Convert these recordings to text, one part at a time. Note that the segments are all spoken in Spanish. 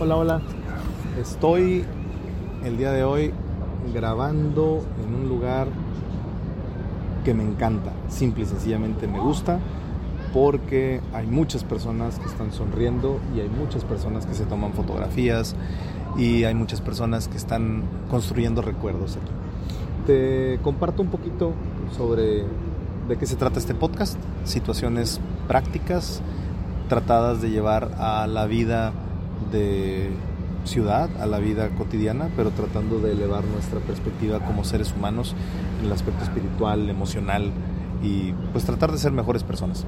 Hola, hola. Estoy el día de hoy grabando en un lugar que me encanta. Simple y sencillamente me gusta porque hay muchas personas que están sonriendo y hay muchas personas que se toman fotografías y hay muchas personas que están construyendo recuerdos aquí. Te comparto un poquito sobre de qué se trata este podcast, situaciones prácticas tratadas de llevar a la vida de ciudad, a la vida cotidiana, pero tratando de elevar nuestra perspectiva como seres humanos en el aspecto espiritual, emocional y pues tratar de ser mejores personas.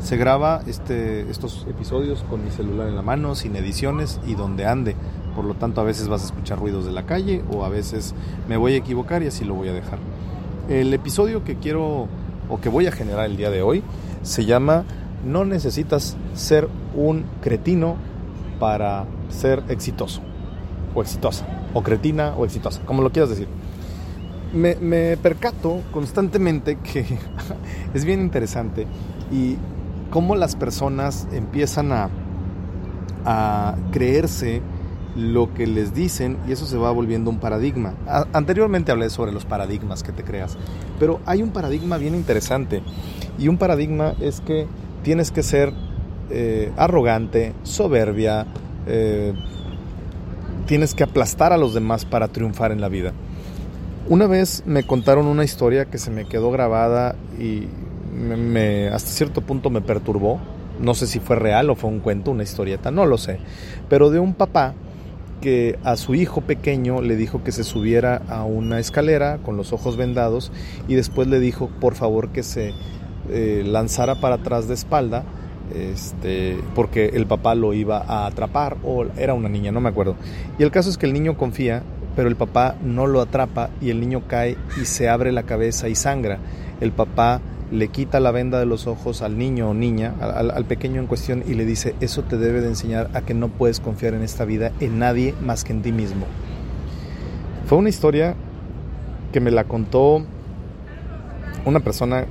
Se graba este, estos episodios con mi celular en la mano, sin ediciones y donde ande. Por lo tanto, a veces vas a escuchar ruidos de la calle o a veces me voy a equivocar y así lo voy a dejar. El episodio que quiero o que voy a generar el día de hoy se llama No necesitas ser un cretino para ser exitoso o exitosa, o cretina o exitosa, como lo quieras decir. Me, percato constantemente que es bien interesante y cómo las personas empiezan a creerse lo que les dicen y eso se va volviendo un paradigma. anteriormente hablé sobre los paradigmas que te creas, pero hay un paradigma bien interesante y un paradigma es que tienes que ser eh, arrogante, soberbia, eh, tienes que aplastar a los demás para triunfar en la vida. Una vez me contaron una historia que se me quedó grabada y hasta cierto punto me perturbó. No sé si fue real o fue un cuento, una historieta, no lo sé. Pero de un papá que a su hijo pequeño le dijo que se subiera a una escalera con los ojos vendados y después le dijo por favor que se eh, lanzara para atrás de espalda este, porque el papá lo iba a atrapar o era una niña, no me acuerdo. Y el caso es que el niño confía, pero el papá no lo atrapa y el niño cae y se abre la cabeza y sangra. El papá le quita la venda de los ojos al niño o niña, al, al, pequeño en cuestión, y le dice, eso te debe de enseñar a que no puedes confiar en esta vida en nadie más que en ti mismo. Fue una historia que me la contó una persona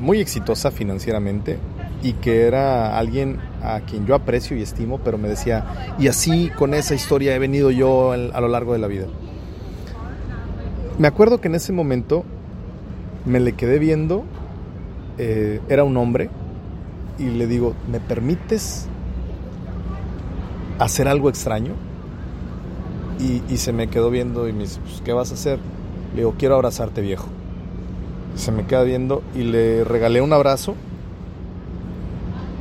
muy exitosa financieramente, y que era alguien a quien yo aprecio y estimo, pero me decía, y así con esa historia he venido yo a lo largo de la vida. Me acuerdo que en ese momento me le quedé viendo, eh, era un hombre, y le digo, ¿me permites hacer algo extraño? Y, se me quedó viendo y me dice, pues, ¿qué vas a hacer? Le digo, quiero abrazarte viejo. Se me queda viendo y le regalé un abrazo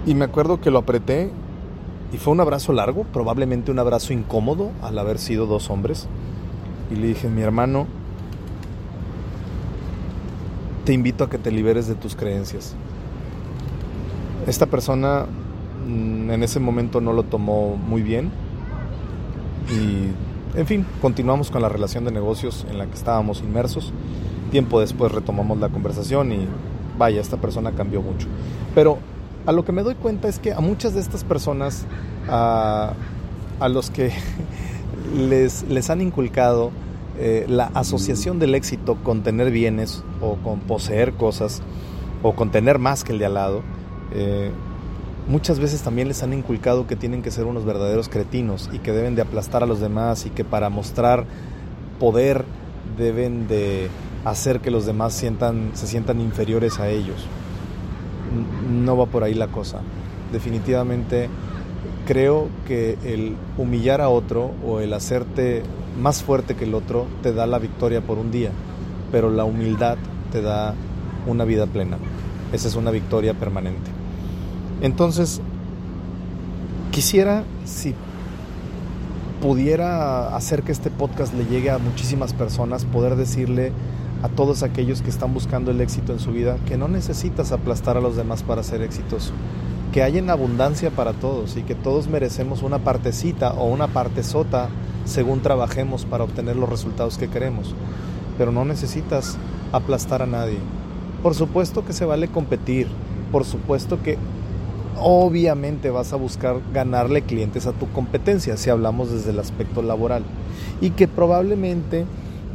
y me acuerdo que lo apreté y fue un abrazo largo, probablemente un abrazo incómodo al haber sido dos hombres. Y le dije, mi hermano, te invito a que te liberes de tus creencias. Esta persona mm, en ese momento no lo tomó muy bien y, en fin, continuamos con la relación de negocios en la que estábamos inmersos. Tiempo después retomamos la conversación y vaya, esta persona cambió mucho. Pero a lo que me doy cuenta es que a muchas de estas personas, a, los que les, les han inculcado eh, la asociación del éxito con tener bienes o con poseer cosas o con tener más que el de al lado, eh, muchas veces también les han inculcado que tienen que ser unos verdaderos cretinos y que deben de aplastar a los demás y que para mostrar poder deben de hacer que los demás sientan, se sientan inferiores a ellos no va por ahí la cosa. Definitivamente creo que el humillar a otro o el hacerte más fuerte que el otro te da la victoria por un día, pero la humildad te da una vida plena. Esa es una victoria permanente. Entonces, quisiera, si pudiera hacer que este podcast le llegue a muchísimas personas, poder decirle a todos aquellos que están buscando el éxito en su vida que no necesitas aplastar a los demás para ser exitoso, que hay en abundancia para todos y que todos merecemos una partecita o una parte sota según trabajemos para obtener los resultados que queremos, pero no necesitas aplastar a nadie. Por supuesto que se vale competir, por supuesto que obviamente vas a buscar ganarle clientes a tu competencia si hablamos desde el aspecto laboral y que probablemente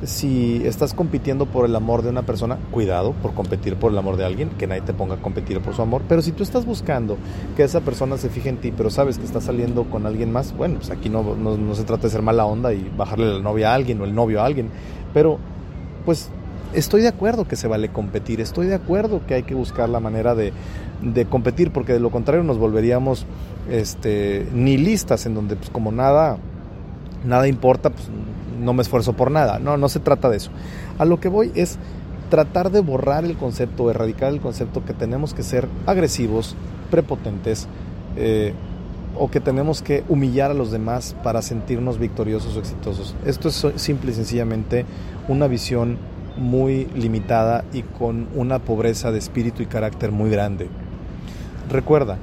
si estás compitiendo por el amor de una persona, cuidado por competir por el amor de alguien, que nadie te ponga a competir por su amor. Pero si tú estás buscando que esa persona se fije en ti, pero sabes que está saliendo con alguien más, bueno, pues aquí no, no, se trata de ser mala onda y bajarle la novia a alguien o el novio a alguien. Pero, pues, estoy de acuerdo que se vale competir, estoy de acuerdo que hay que buscar la manera de, de competir, porque de lo contrario nos volveríamos este, nihilistas, en donde, pues, como nada, nada importa, pues no me esfuerzo por nada. No, no se trata de eso. A lo que voy es tratar de borrar el concepto, erradicar el concepto que tenemos que ser agresivos, prepotentes, eh, o que tenemos que humillar a los demás para sentirnos victoriosos o exitosos. Esto es simple y sencillamente una visión muy limitada y con una pobreza de espíritu y carácter muy grande. Recuerda,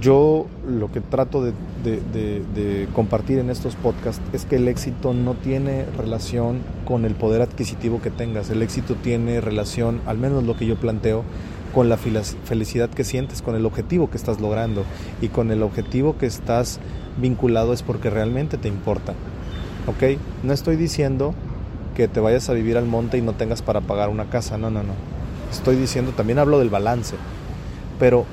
yo lo que trato de, compartir en estos podcasts es que el éxito no tiene relación con el poder adquisitivo que tengas, el éxito tiene relación, al menos lo que yo planteo, con la felicidad que sientes, con el objetivo que estás logrando y con el objetivo que estás vinculado es porque realmente te importa. ¿Ok? No estoy diciendo que te vayas a vivir al monte y no tengas para pagar una casa, no, no, no. Estoy diciendo, también hablo del balance, pero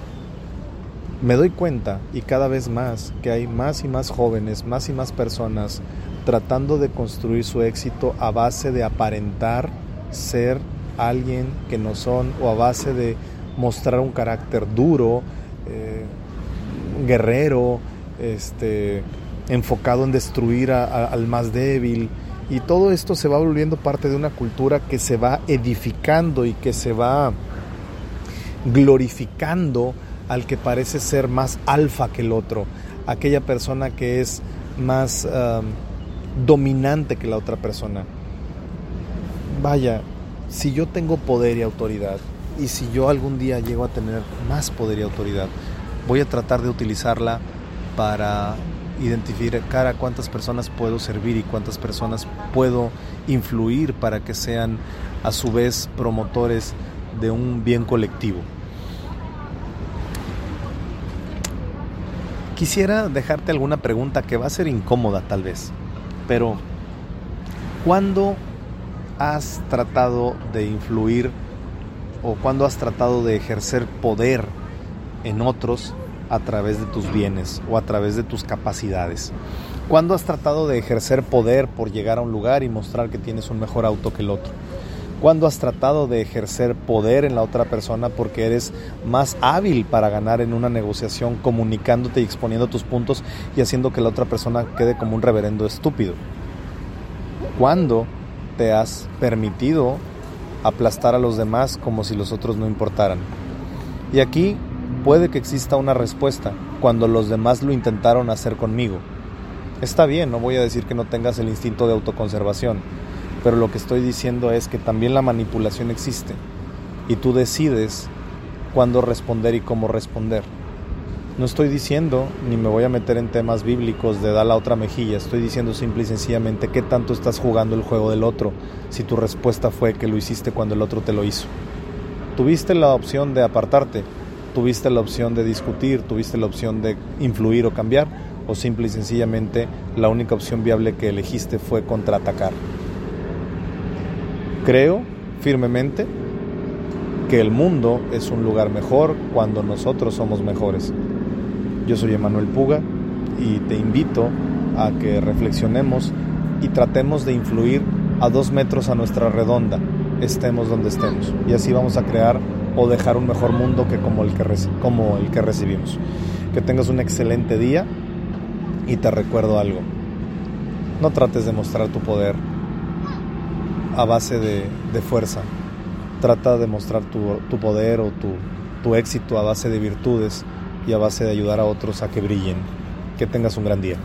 me doy cuenta y cada vez más que hay más y más jóvenes, más y más personas tratando de construir su éxito a base de aparentar ser alguien que no son o a base de mostrar un carácter duro, eh, guerrero, este, enfocado en destruir al más débil. Y todo esto se va volviendo parte de una cultura que se va edificando y que se va glorificando al que parece ser más alfa que el otro, aquella persona que es más dominante que la otra persona. Vaya, si yo tengo poder y autoridad, y si yo algún día llego a tener más poder y autoridad, voy a tratar de utilizarla para identificar a cuántas personas puedo servir y cuántas personas puedo influir para que sean a su vez promotores de un bien colectivo. Quisiera dejarte alguna pregunta que va a ser incómoda tal vez, pero ¿cuándo has tratado de influir o cuándo has tratado de ejercer poder en otros a través de tus bienes o a través de tus capacidades? ¿Cuándo has tratado de ejercer poder por llegar a un lugar y mostrar que tienes un mejor auto que el otro? cuando has tratado de ejercer poder en la otra persona porque eres más hábil para ganar en una negociación comunicándote y exponiendo tus puntos y haciendo que la otra persona quede como un reverendo estúpido. ¿Cuándo te has permitido aplastar a los demás como si los otros no importaran? Y aquí puede que exista una respuesta cuando los demás lo intentaron hacer conmigo. Está bien, no voy a decir que no tengas el instinto de autoconservación, pero lo que estoy diciendo es que también la manipulación existe y tú decides cuándo responder y cómo responder. No estoy diciendo, ni me voy a meter en temas bíblicos de dar la otra mejilla, estoy diciendo simple y sencillamente qué tanto estás jugando el juego del otro si tu respuesta fue que lo hiciste cuando el otro te lo hizo. Tuviste la opción de apartarte, tuviste la opción de discutir, tuviste la opción de influir o cambiar, o simple y sencillamente la única opción viable que elegiste fue contraatacar. Creo firmemente que el mundo es un lugar mejor cuando nosotros somos mejores. Yo soy Emanuel Puga y te invito a que reflexionemos y tratemos de influir a dos metros a nuestra redonda, estemos donde estemos. Y así vamos a crear o dejar un mejor mundo que como el que, como el que recibimos. Que tengas un excelente día y te recuerdo algo. No trates de mostrar tu poder a base de, fuerza. Trata de mostrar tu, poder o tu, tu éxito a base de virtudes y a base de ayudar a otros a que brillen. Que tengas un gran día.